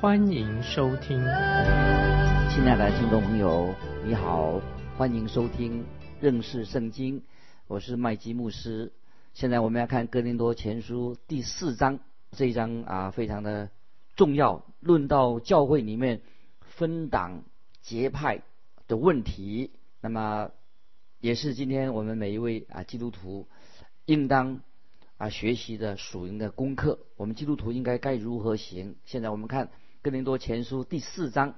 欢迎收听。亲爱的听众朋友，你好，欢迎收听认识圣经，我是麦基牧师。现在我们要看哥林多前书第四章，这一章啊非常的重要，论到教会里面分党结派的问题。那么。也是今天我们每一位啊基督徒应当啊学习的属灵的功课。我们基督徒应该该如何行？现在我们看哥林多前书第四章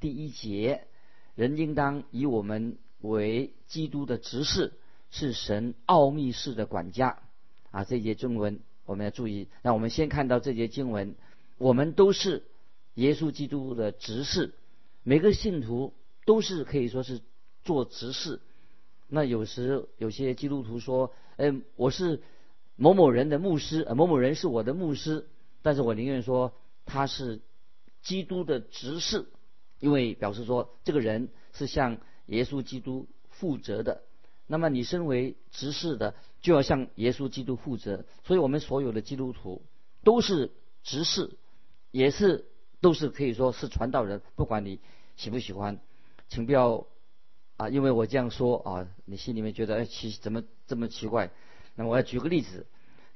第一节：人应当以我们为基督的执事，是神奥秘式的管家。啊，这节经文我们要注意。那我们先看到这节经文：我们都是耶稣基督的执事，每个信徒都是可以说是做执事。那有时有些基督徒说：“嗯，我是某某人的牧师，某某人是我的牧师。”但是我宁愿说他是基督的执事，因为表示说这个人是向耶稣基督负责的。那么你身为执事的，就要向耶稣基督负责。所以我们所有的基督徒都是执事，也是都是可以说是传道人。不管你喜不喜欢，请不要。啊，因为我这样说啊，你心里面觉得哎奇怎么这么奇怪？那我要举个例子，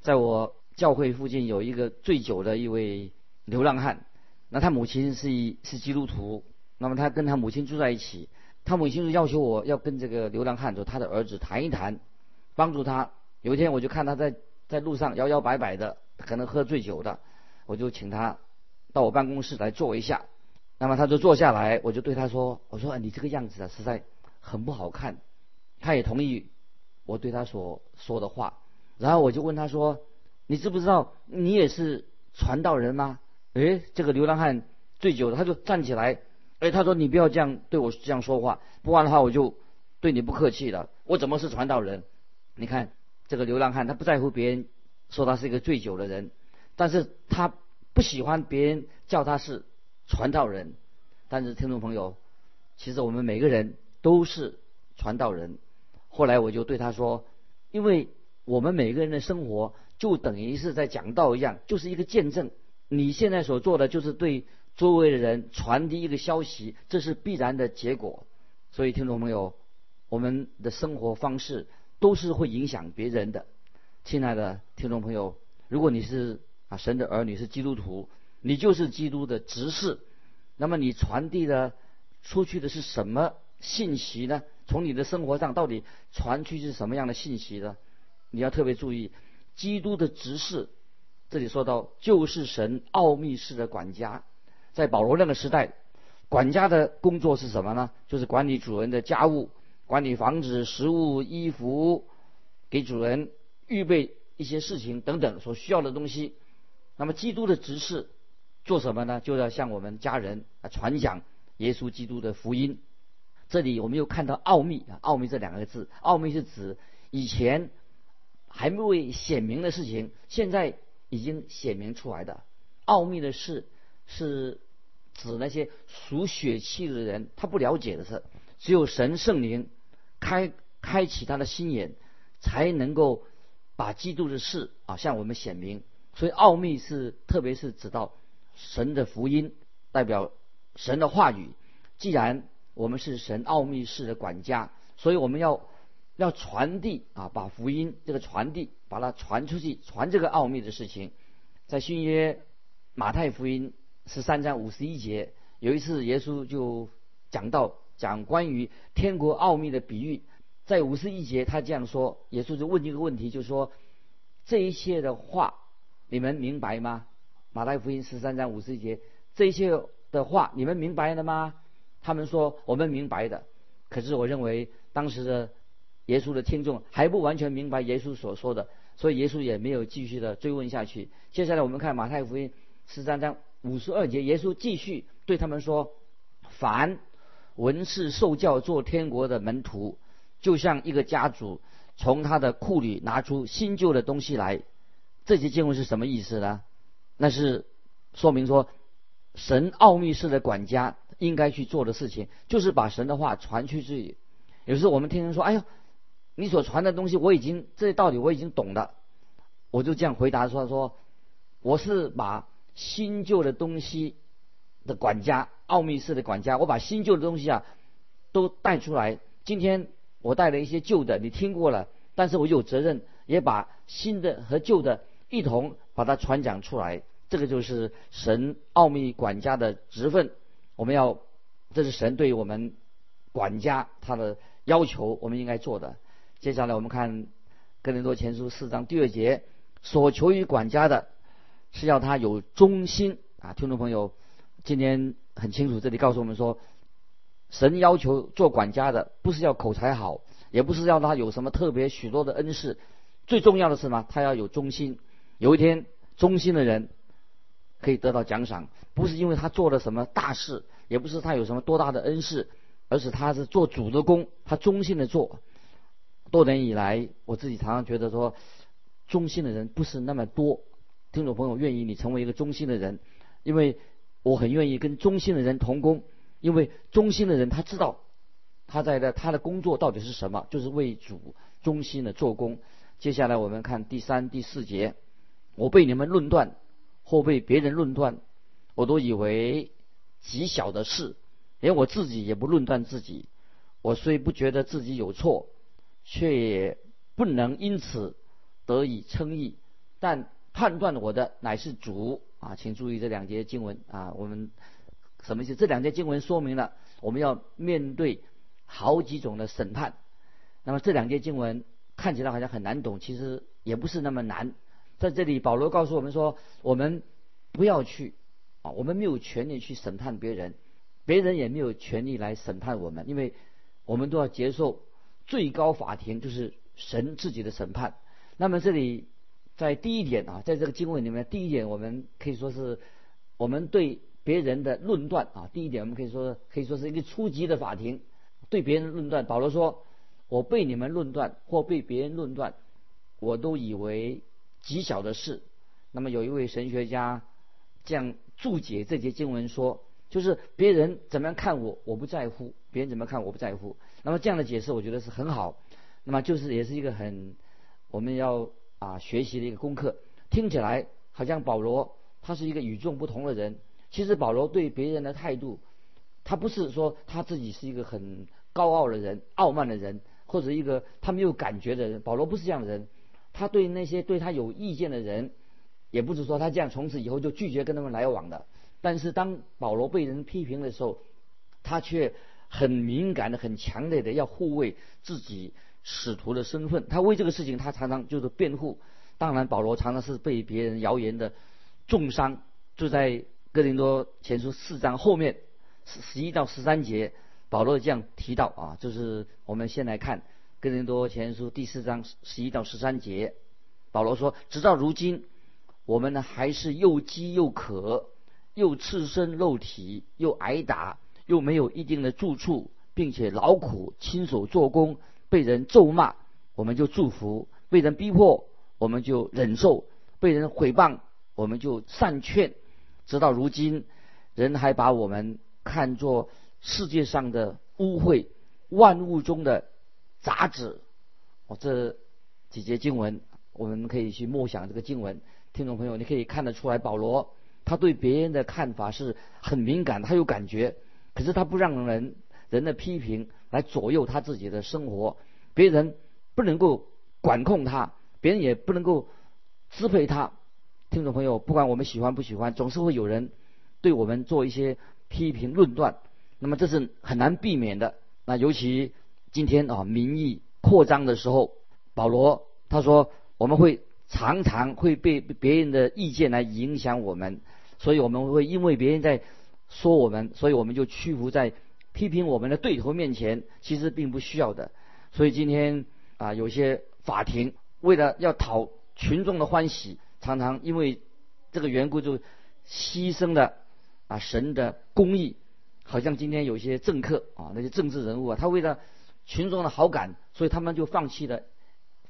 在我教会附近有一个醉酒的一位流浪汉，那他母亲是一是基督徒，那么他跟他母亲住在一起，他母亲就要求我要跟这个流浪汉就他的儿子谈一谈，帮助他。有一天我就看他在在路上摇摇摆摆的，可能喝醉酒的，我就请他到我办公室来坐一下，那么他就坐下来，我就对他说，我说你这个样子啊，实在。很不好看，他也同意我对他所说的话，然后我就问他说：“你知不知道你也是传道人吗？”诶，这个流浪汉醉酒了，他就站起来，诶，他说：“你不要这样对我这样说话，不然的话我就对你不客气了。我怎么是传道人？你看这个流浪汉，他不在乎别人说他是一个醉酒的人，但是他不喜欢别人叫他是传道人。但是听众朋友，其实我们每个人。都是传道人。后来我就对他说：“因为我们每个人的生活就等于是在讲道一样，就是一个见证。你现在所做的就是对周围的人传递一个消息，这是必然的结果。所以，听众朋友，我们的生活方式都是会影响别人的。亲爱的听众朋友，如果你是啊神的儿女，是基督徒，你就是基督的执事，那么你传递的出去的是什么？”信息呢？从你的生活上到底传去是什么样的信息呢？你要特别注意，基督的执事，这里说到就是神奥秘式的管家，在保罗那个时代，管家的工作是什么呢？就是管理主人的家务，管理房子、食物、衣服，给主人预备一些事情等等所需要的东西。那么基督的执事做什么呢？就要向我们家人啊传讲耶稣基督的福音。这里我们又看到“奥秘”啊，“奥秘”这两个字，“奥秘”是指以前还未显明的事情，现在已经显明出来的。奥秘的事是指那些属血气的人，他不了解的事，只有神圣灵开开启他的心眼，才能够把基督的事啊向我们显明。所以，奥秘是特别是指到神的福音，代表神的话语。既然我们是神奥秘式的管家，所以我们要要传递啊，把福音这个传递，把它传出去，传这个奥秘的事情。在新约马太福音十三章五十一节，有一次耶稣就讲到讲关于天国奥秘的比喻，在五十一节他这样说，耶稣就问一个问题，就说这一切的话你们明白吗？马太福音十三章五十一节，这一切的话你们明白了吗？他们说我们明白的，可是我认为当时的耶稣的听众还不完全明白耶稣所说的，所以耶稣也没有继续的追问下去。接下来我们看马太福音十三章五十二节，耶稣继续对他们说：“凡文士受教做天国的门徒，就像一个家主从他的库里拿出新旧的东西来。这节经文是什么意思呢？那是说明说，神奥秘式的管家应该去做的事情，就是把神的话传出去。有时候我们听人说：“哎呦，你所传的东西我已经这些道理我已经懂了。”我就这样回答说：“说我是把新旧的东西的管家，奥秘式的管家，我把新旧的东西啊都带出来。今天我带了一些旧的，你听过了，但是我有责任也把新的和旧的。”一同把它传讲出来，这个就是神奥秘管家的职分。我们要，这是神对于我们管家他的要求，我们应该做的。接下来我们看哥林多前书四章第二节，所求于管家的，是要他有忠心啊。听众朋友，今天很清楚，这里告诉我们说，神要求做管家的，不是要口才好，也不是要他有什么特别许多的恩赐，最重要的是什么？他要有忠心。有一天，忠心的人可以得到奖赏，不是因为他做了什么大事，也不是他有什么多大的恩赐，而是他是做主的工，他忠心的做。多年以来，我自己常常觉得说，忠心的人不是那么多。听众朋友，愿意你成为一个忠心的人，因为我很愿意跟忠心的人同工，因为忠心的人他知道他在的他的工作到底是什么，就是为主忠心的做工。接下来我们看第三、第四节。我被你们论断，或被别人论断，我都以为极小的事，连我自己也不论断自己。我虽不觉得自己有错，却也不能因此得以称义。但判断我的乃是主啊！请注意这两节经文啊，我们什么意思？这两节经文说明了我们要面对好几种的审判。那么这两节经文看起来好像很难懂，其实也不是那么难。在这里，保罗告诉我们说：“我们不要去啊，我们没有权利去审判别人，别人也没有权利来审判我们，因为我们都要接受最高法庭，就是神自己的审判。”那么这里在第一点啊，在这个经文里面，第一点我们可以说是我们对别人的论断啊。第一点，我们可以说可以说是一个初级的法庭对别人论断。保罗说：“我被你们论断或被别人论断，我都以为。”极小的事，那么有一位神学家这样注解这节经文说，就是别人怎么样看我，我不在乎；别人怎么看我不在乎。那么这样的解释，我觉得是很好。那么就是也是一个很我们要啊学习的一个功课。听起来好像保罗他是一个与众不同的人，其实保罗对别人的态度，他不是说他自己是一个很高傲的人、傲慢的人，或者一个他没有感觉的人。保罗不是这样的人。他对那些对他有意见的人，也不是说他这样从此以后就拒绝跟他们来往的。但是当保罗被人批评的时候，他却很敏感的、很强烈的要护卫自己使徒的身份。他为这个事情，他常常就是辩护。当然，保罗常常是被别人谣言的重伤。就在哥林多前书四章后面十十一到十三节，保罗这样提到啊，就是我们先来看。哥林多前书第四章十一到十三节，保罗说：“直到如今，我们呢还是又饥又渴，又赤身肉体，又挨打，又没有一定的住处，并且劳苦亲手做工，被人咒骂，我们就祝福；被人逼迫，我们就忍受；被人毁谤，我们就善劝。直到如今，人还把我们看作世界上的污秽，万物中的。”杂质，哦，这几节经文，我们可以去默想这个经文。听众朋友，你可以看得出来，保罗他对别人的看法是很敏感，他有感觉，可是他不让人人的批评来左右他自己的生活，别人不能够管控他，别人也不能够支配他。听众朋友，不管我们喜欢不喜欢，总是会有人对我们做一些批评论断，那么这是很难避免的。那尤其。今天啊，民意扩张的时候，保罗他说我们会常常会被别人的意见来影响我们，所以我们会因为别人在说我们，所以我们就屈服在批评我们的对头面前，其实并不需要的。所以今天啊，有些法庭为了要讨群众的欢喜，常常因为这个缘故就牺牲了啊神的公义。好像今天有些政客啊，那些政治人物啊，他为了群众的好感，所以他们就放弃了，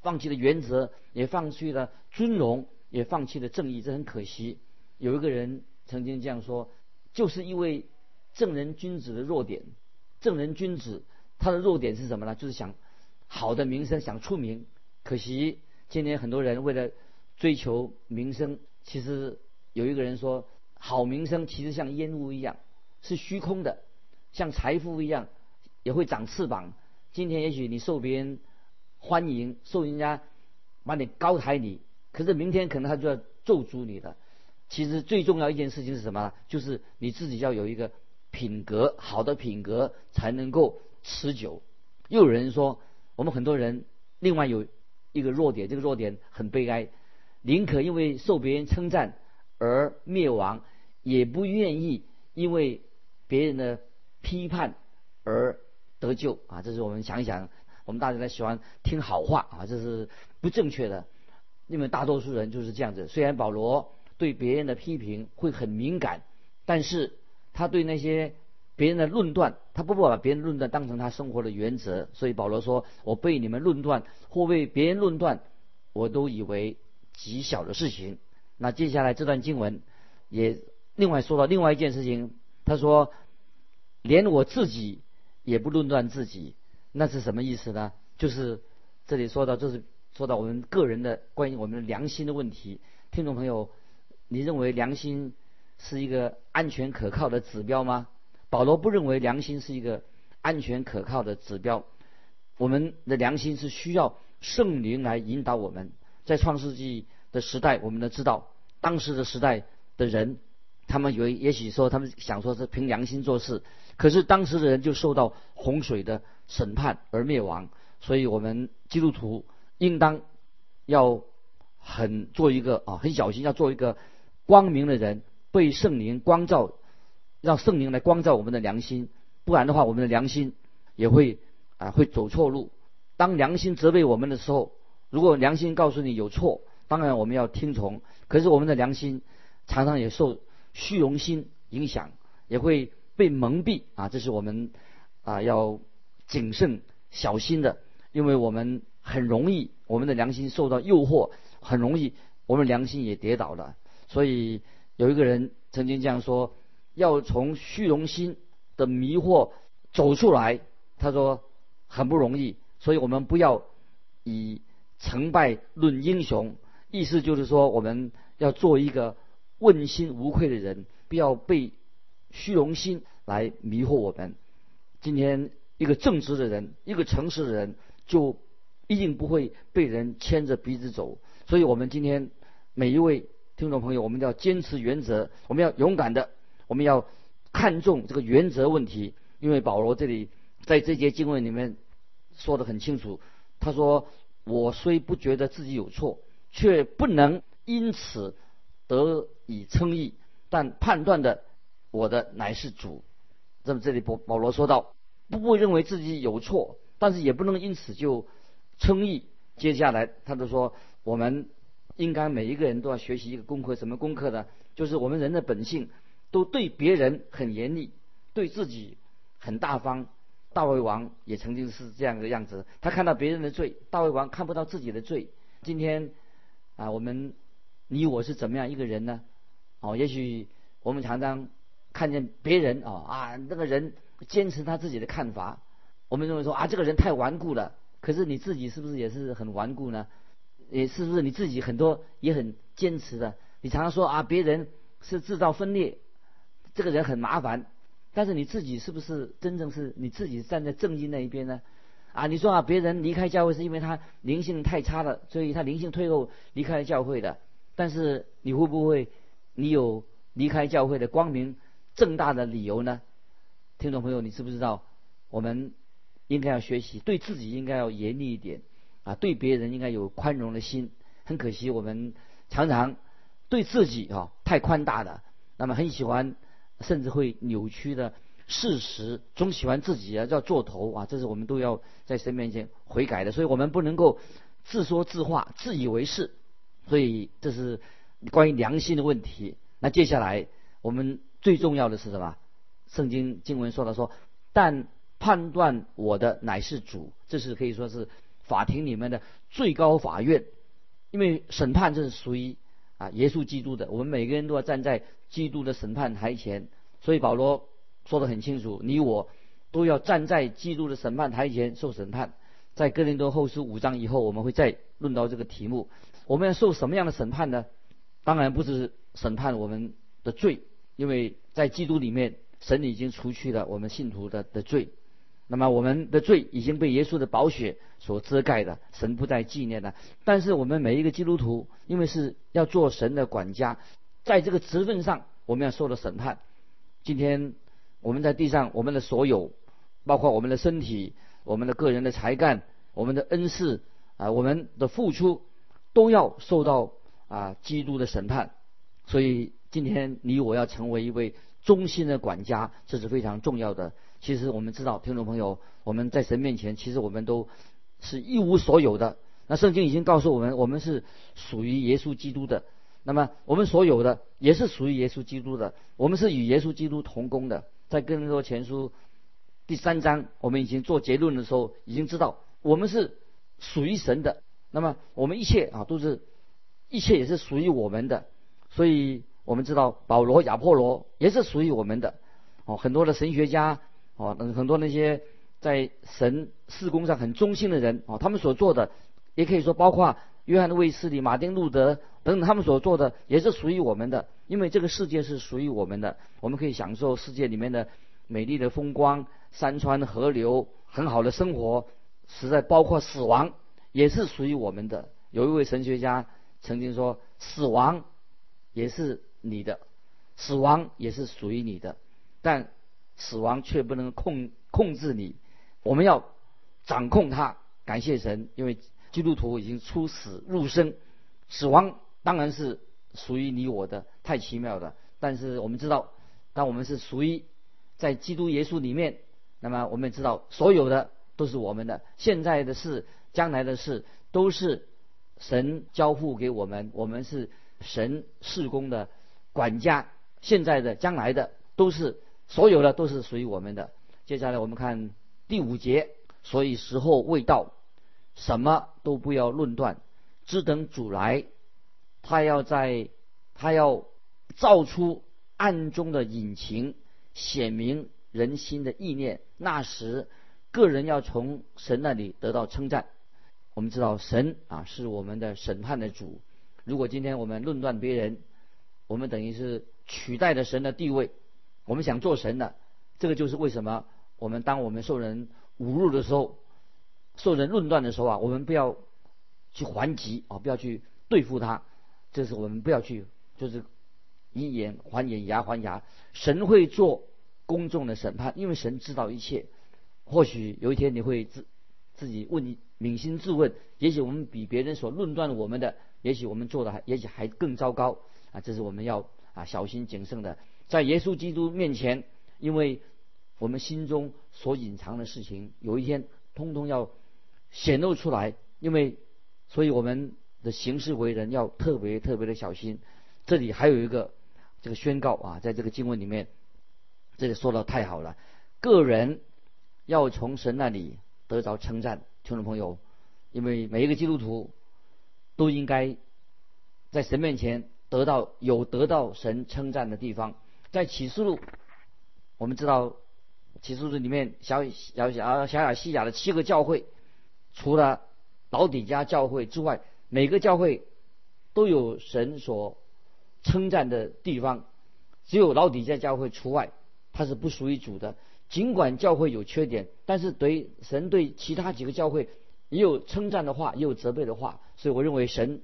放弃了原则，也放弃了尊荣，也放弃了正义，这很可惜。有一个人曾经这样说，就是因为正人君子的弱点，正人君子他的弱点是什么呢？就是想好的名声，想出名。可惜今天很多人为了追求名声，其实有一个人说，好名声其实像烟雾一样。是虚空的，像财富一样，也会长翅膀。今天也许你受别人欢迎，受人家把你高抬你，可是明天可能他就要咒诅你了。其实最重要一件事情是什么呢？就是你自己要有一个品格，好的品格才能够持久。又有人说，我们很多人另外有一个弱点，这个弱点很悲哀，宁可因为受别人称赞而灭亡，也不愿意因为。别人的批判而得救啊，这是我们想一想，我们大家都喜欢听好话啊，这是不正确的，因为大多数人就是这样子。虽然保罗对别人的批评会很敏感，但是他对那些别人的论断，他不把别人论断当成他生活的原则。所以保罗说：“我被你们论断或被别人论断，我都以为极小的事情。”那接下来这段经文也另外说到另外一件事情。他说：“连我自己也不论断自己，那是什么意思呢？就是这里说到，就是说到我们个人的关于我们的良心的问题。听众朋友，你认为良心是一个安全可靠的指标吗？保罗不认为良心是一个安全可靠的指标。我们的良心是需要圣灵来引导我们。在创世纪的时代，我们都知道当时的时代的人。”他们以为，也许说他们想说是凭良心做事，可是当时的人就受到洪水的审判而灭亡。所以，我们基督徒应当要很做一个啊，很小心，要做一个光明的人，被圣灵光照，让圣灵来光照我们的良心。不然的话，我们的良心也会啊会走错路。当良心责备我们的时候，如果良心告诉你有错，当然我们要听从。可是我们的良心常常也受。虚荣心影响也会被蒙蔽啊，这是我们啊要谨慎小心的，因为我们很容易我们的良心受到诱惑，很容易我们良心也跌倒了。所以有一个人曾经这样说：要从虚荣心的迷惑走出来，他说很不容易。所以我们不要以成败论英雄，意思就是说我们要做一个。问心无愧的人，不要被虚荣心来迷惑我们。今天一个正直的人，一个诚实的人，就一定不会被人牵着鼻子走。所以，我们今天每一位听众朋友，我们要坚持原则，我们要勇敢的，我们要看重这个原则问题。因为保罗这里在这节经文里面说的很清楚，他说：“我虽不觉得自己有错，却不能因此。”得以称义，但判断的我的乃是主。那么这里保保罗说到，不会认为自己有错，但是也不能因此就称义。接下来他就说，我们应该每一个人都要学习一个功课，什么功课呢？就是我们人的本性都对别人很严厉，对自己很大方。大卫王也曾经是这样的样子，他看到别人的罪，大卫王看不到自己的罪。今天啊，我们。你我是怎么样一个人呢？哦，也许我们常常看见别人哦啊，那个人坚持他自己的看法，我们认为说啊，这个人太顽固了。可是你自己是不是也是很顽固呢？也是不是你自己很多也很坚持的？你常常说啊，别人是制造分裂，这个人很麻烦。但是你自己是不是真正是你自己站在正义那一边呢？啊，你说啊，别人离开教会是因为他灵性太差了，所以他灵性退后离开了教会的。但是你会不会，你有离开教会的光明正大的理由呢？听众朋友，你知不知道，我们应该要学习对自己应该要严厉一点啊，对别人应该有宽容的心。很可惜，我们常常对自己啊太宽大了，那么很喜欢，甚至会扭曲的事实，总喜欢自己啊要做头啊，这是我们都要在神面前悔改的。所以我们不能够自说自话、自以为是。所以这是关于良心的问题。那接下来我们最重要的是什么？圣经经文说的说，但判断我的乃是主，这是可以说是法庭里面的最高法院，因为审判这是属于啊耶稣基督的，我们每个人都要站在基督的审判台前，所以保罗说得很清楚，你我都要站在基督的审判台前受审判。在哥林多后书五章以后，我们会再论到这个题目，我们要受什么样的审判呢？当然不是审判我们的罪，因为在基督里面，神已经除去了我们信徒的的罪。那么我们的罪已经被耶稣的宝血所遮盖的，神不再纪念了。但是我们每一个基督徒，因为是要做神的管家，在这个职份上，我们要受到审判。今天我们在地上，我们的所有，包括我们的身体、我们的个人的才干、我们的恩赐啊，我们的付出，都要受到啊基督的审判。所以今天你我要成为一位忠心的管家，这是非常重要的。其实我们知道，听众朋友，我们在神面前，其实我们都是一无所有的。那圣经已经告诉我们，我们是属于耶稣基督的。那么我们所有的也是属于耶稣基督的。我们是与耶稣基督同工的。在哥林多前书第三章，我们已经做结论的时候，已经知道我们是属于神的。那么我们一切啊，都是一切也是属于我们的。所以我们知道，保罗、亚波罗也是属于我们的。哦，很多的神学家。哦，很多那些在神事工上很忠心的人，哦，他们所做的，也可以说包括约翰卫斯理、马丁路德等等，他们所做的也是属于我们的，因为这个世界是属于我们的，我们可以享受世界里面的美丽的风光、山川河流、很好的生活，实在包括死亡也是属于我们的。有一位神学家曾经说：“死亡也是你的，死亡也是属于你的。”但死亡却不能控控制你，我们要掌控它。感谢神，因为基督徒已经出死入生，死亡当然是属于你我的，太奇妙了。但是我们知道，当我们是属于在基督耶稣里面，那么我们知道，所有的都是我们的，现在的事、将来的事都是神交付给我们，我们是神事工的管家，现在的、将来的都是。所有的都是属于我们的。接下来我们看第五节，所以时候未到，什么都不要论断，只等主来。他要在，他要造出暗中的隐情，显明人心的意念。那时，个人要从神那里得到称赞。我们知道神啊是我们的审判的主。如果今天我们论断别人，我们等于是取代了神的地位。我们想做神的，这个就是为什么我们当我们受人侮辱的时候，受人论断的时候啊，我们不要去还击啊，不要去对付他，这是我们不要去，就是以眼还眼，牙还牙。神会做公众的审判，因为神知道一切。或许有一天你会自自己问你扪心自问，也许我们比别人所论断我们的，也许我们做的还也许还更糟糕啊，这是我们要啊小心谨慎的。在耶稣基督面前，因为我们心中所隐藏的事情，有一天通通要显露出来。因为，所以我们的行事为人要特别特别的小心。这里还有一个这个宣告啊，在这个经文里面，这里说的太好了。个人要从神那里得着称赞，听众朋友，因为每一个基督徒都应该在神面前得到有得到神称赞的地方。在启示录，我们知道启示录里面小小小小亚细亚的七个教会，除了老底家教会之外，每个教会都有神所称赞的地方，只有老底家教会除外，它是不属于主的。尽管教会有缺点，但是对神对其他几个教会也有称赞的话，也有责备的话，所以我认为神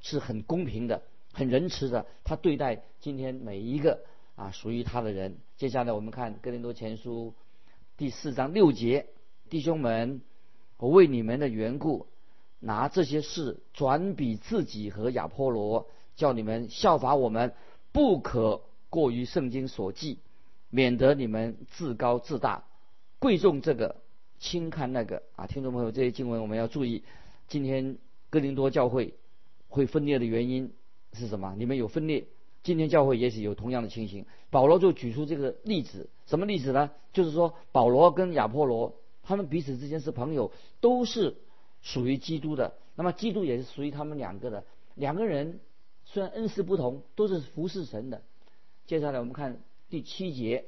是很公平的、很仁慈的，他对待今天每一个。啊，属于他的人。接下来我们看《哥林多前书》第四章六节，弟兄们，我为你们的缘故，拿这些事转比自己和亚波罗，叫你们效法我们，不可过于圣经所记，免得你们自高自大，贵重这个，轻看那个。啊，听众朋友，这些经文我们要注意。今天哥林多教会会分裂的原因是什么？你们有分裂。今天教会也许有同样的情形。保罗就举出这个例子，什么例子呢？就是说保罗跟亚波罗他们彼此之间是朋友，都是属于基督的。那么基督也是属于他们两个的。两个人虽然恩师不同，都是服侍神的。接下来我们看第七节：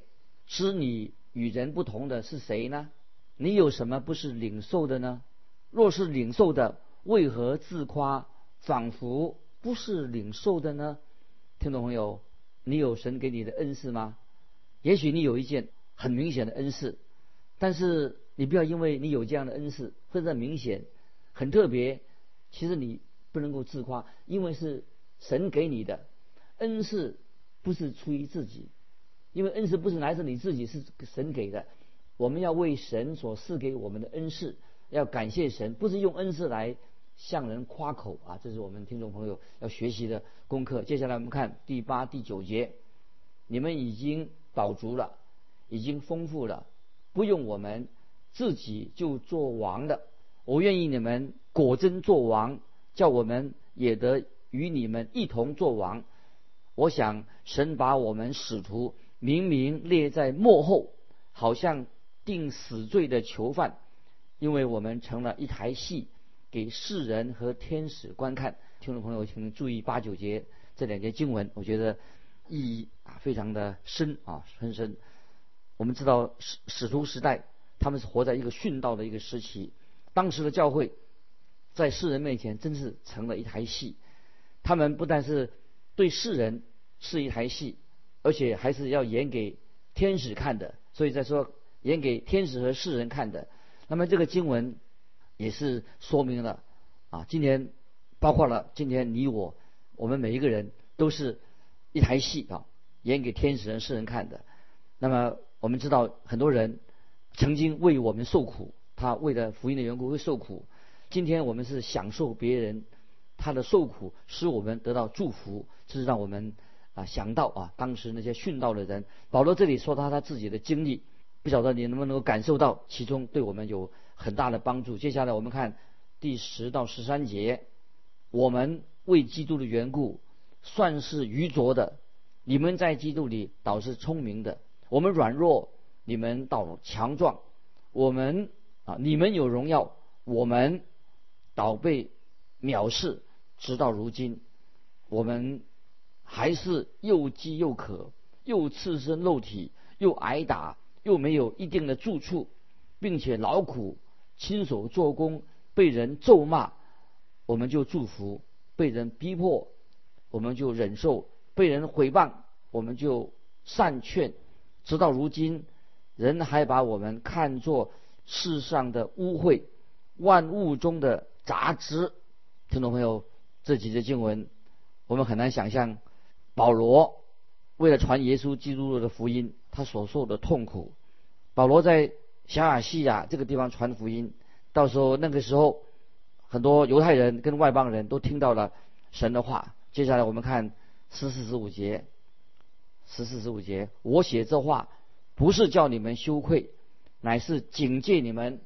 知你与人不同的是谁呢？你有什么不是领受的呢？若是领受的，为何自夸，仿佛不是领受的呢？听众朋友，你有神给你的恩赐吗？也许你有一件很明显的恩赐，但是你不要因为你有这样的恩赐，或者明显、很特别，其实你不能够自夸，因为是神给你的恩赐，不是出于自己，因为恩赐不是来自你自己，是神给的。我们要为神所赐给我们的恩赐。要感谢神，不是用恩赐来向人夸口啊！这是我们听众朋友要学习的功课。接下来我们看第八、第九节，你们已经饱足了，已经丰富了，不用我们自己就做王的。我愿意你们果真做王，叫我们也得与你们一同做王。我想神把我们使徒明明列在幕后，好像定死罪的囚犯。因为我们成了一台戏，给世人和天使观看。听众朋友，请注意八九节这两节经文，我觉得意义啊非常的深啊很深。我们知道使使徒时代，他们是活在一个殉道的一个时期。当时的教会，在世人面前真是成了一台戏。他们不但是对世人是一台戏，而且还是要演给天使看的。所以在说演给天使和世人看的。那么这个经文也是说明了啊，今天包括了今天你我，我们每一个人都是一台戏啊，演给天使人世人看的。那么我们知道很多人曾经为我们受苦，他为了福音的缘故会受苦。今天我们是享受别人他的受苦，使我们得到祝福，这是让我们啊想到啊当时那些殉道的人。保罗这里说他他自己的经历。不晓得你能不能够感受到其中对我们有很大的帮助。接下来我们看第十到十三节，我们为基督的缘故算是愚拙的，你们在基督里倒是聪明的。我们软弱，你们倒强壮；我们啊，你们有荣耀，我们倒被藐视。直到如今，我们还是又饥又渴，又赤身肉体，又挨打。又没有一定的住处，并且劳苦亲手做工，被人咒骂，我们就祝福；被人逼迫，我们就忍受；被人毁谤，我们就善劝。直到如今，人还把我们看作世上的污秽，万物中的杂质。听众朋友，这几节经文，我们很难想象保罗为了传耶稣基督的福音。他所受的痛苦，保罗在小亚细亚这个地方传福音，到时候那个时候，很多犹太人跟外邦人都听到了神的话。接下来我们看十四十五节，十四十五节，我写这话不是叫你们羞愧，乃是警戒你们，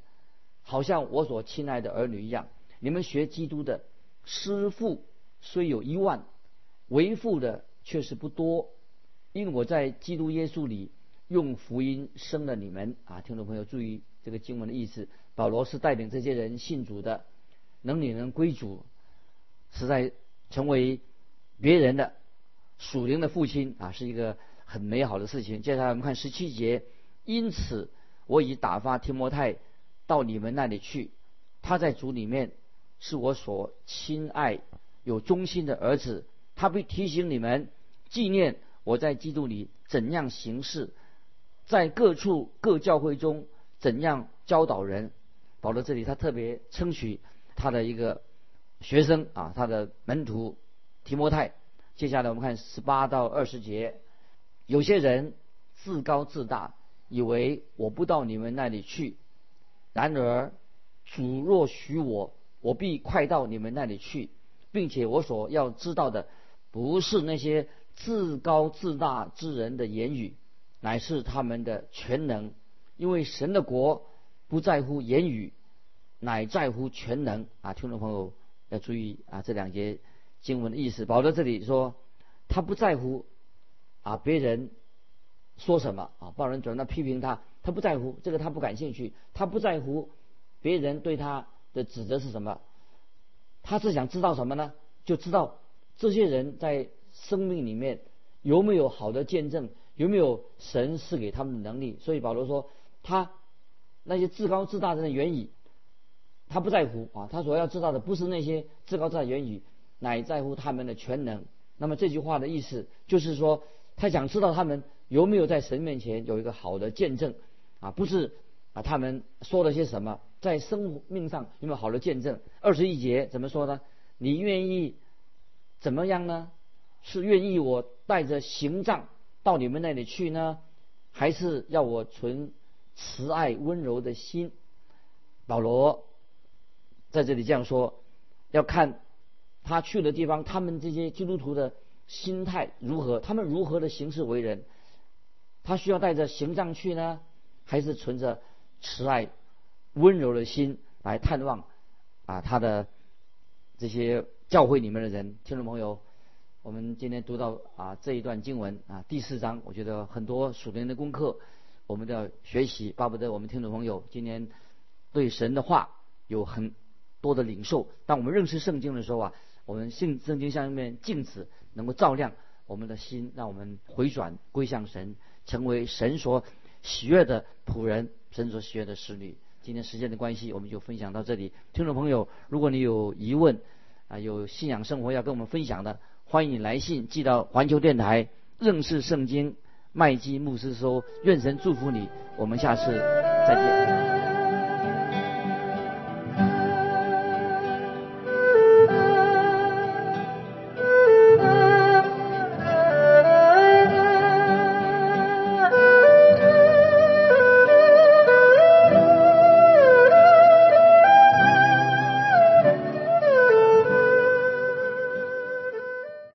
好像我所亲爱的儿女一样。你们学基督的师傅虽有一万，为父的却是不多，因为我在基督耶稣里。用福音生了你们啊！听众朋友注意这个经文的意思。保罗是带领这些人信主的，能领人归主，实在成为别人的属灵的父亲啊，是一个很美好的事情。接下来我们看十七节，因此我已打发提摩太到你们那里去，他在主里面是我所亲爱、有忠心的儿子，他会提醒你们纪念我在基督里怎样行事。在各处各教会中怎样教导人？保罗这里他特别称许他的一个学生啊，他的门徒提摩太。接下来我们看十八到二十节，有些人自高自大，以为我不到你们那里去；然而主若许我，我必快到你们那里去，并且我所要知道的，不是那些自高自大之人的言语。乃是他们的全能，因为神的国不在乎言语，乃在乎全能啊！听众朋友要注意啊，这两节经文的意思。保罗这里说，他不在乎啊别人说什么啊，报人转到批评他，他不在乎这个，他不感兴趣，他不在乎别人对他的指责是什么，他是想知道什么呢？就知道这些人在生命里面有没有好的见证，有没有神赐给他们的能力。所以保罗说，他那些至高至大的言语，他不在乎啊，他所要知道的不是那些至高至大的言语，乃在乎他们的全能。那么这句话的意思就是说，他想知道他们有没有在神面前有一个好的见证啊，不是啊，他们说了些什么，在生命上有没有好的见证？二十一节怎么说呢？你愿意怎么样呢？是愿意我带着行杖到你们那里去呢，还是要我存慈爱温柔的心？保罗在这里这样说，要看。他去的地方，他们这些基督徒的心态如何？他们如何的行事为人？他需要带着行杖去呢，还是存着慈爱、温柔的心来探望啊？他的这些教会里面的人，听众朋友，我们今天读到啊这一段经文啊第四章，我觉得很多属灵的功课，我们都要学习。巴不得我们听众朋友今天对神的话有很多的领受。当我们认识圣经的时候啊。我们信圣经像一面镜子，能够照亮我们的心，让我们回转归向神，成为神所喜悦的仆人，神所喜悦的使女。今天时间的关系，我们就分享到这里。听众朋友，如果你有疑问啊，有信仰生活要跟我们分享的，欢迎来信寄到环球电台认识圣经麦基牧师说。愿神祝福你，我们下次再见。